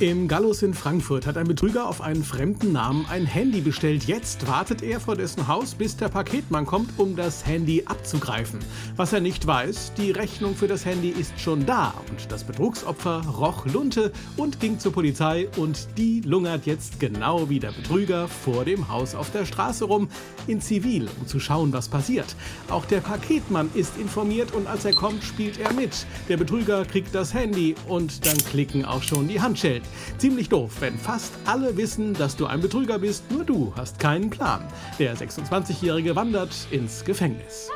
Im Gallus in Frankfurt hat ein Betrüger auf einen fremden Namen ein Handy bestellt. Jetzt wartet er vor dessen Haus, bis der Paketmann kommt, um das Handy abzugreifen. Was er nicht weiß, die Rechnung für das Handy ist schon da und das Betrugsopfer roch Lunte und ging zur Polizei und die lungert jetzt genau wie der Betrüger vor dem Haus auf der Straße rum, in Zivil, um zu schauen, was passiert. Auch der Paketmann ist informiert und als er kommt, spielt er mit. Der Betrüger kriegt das Handy und dann klicken auch schon die Handschellen. Ziemlich doof, wenn fast alle wissen, dass du ein Betrüger bist, nur du hast keinen Plan. Der 26-Jährige wandert ins Gefängnis.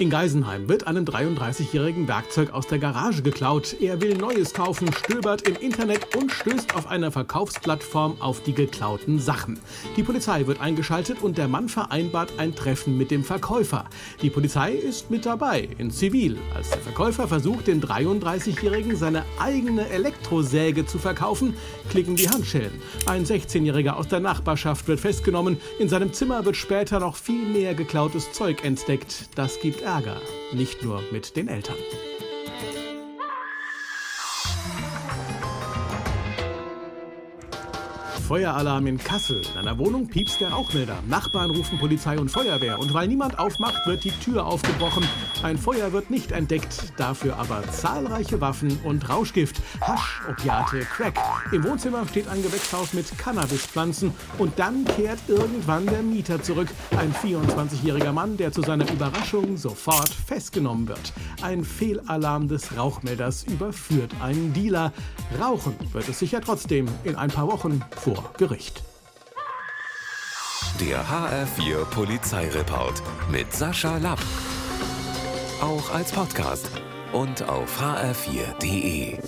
In Geisenheim wird einem 33-jährigen Werkzeug aus der Garage geklaut. Er will Neues kaufen, stöbert im Internet und stößt auf einer Verkaufsplattform auf die geklauten Sachen. Die Polizei wird eingeschaltet und der Mann vereinbart ein Treffen mit dem Verkäufer. Die Polizei ist mit dabei, in Zivil, als der Verkäufer versucht, den 33-jährigen seine eigene Elektrosäge zu verkaufen, klicken die Handschellen. Ein 16-jähriger aus der Nachbarschaft wird festgenommen. In seinem Zimmer wird später noch viel mehr geklautes Zeug entdeckt. Das gibt Ärger, nicht nur mit den Eltern. Feueralarm in Kassel. In einer Wohnung piepst der Rauchmelder. Nachbarn rufen Polizei und Feuerwehr. Und weil niemand aufmacht, wird die Tür aufgebrochen. Ein Feuer wird nicht entdeckt, dafür aber zahlreiche Waffen und Rauschgift. Hasch, Opiate, Crack. Im Wohnzimmer steht ein Gewächshaus mit Cannabispflanzen. Und dann kehrt irgendwann der Mieter zurück. Ein 24-jähriger Mann, der zu seiner Überraschung sofort festgenommen wird. Ein Fehlalarm des Rauchmelders überführt einen Dealer. Rauchen wird es sicher trotzdem in ein paar Wochen vor Gericht. Der HR4 Polizeireport mit Sascha Lapp. Auch als Podcast und auf hr4.de.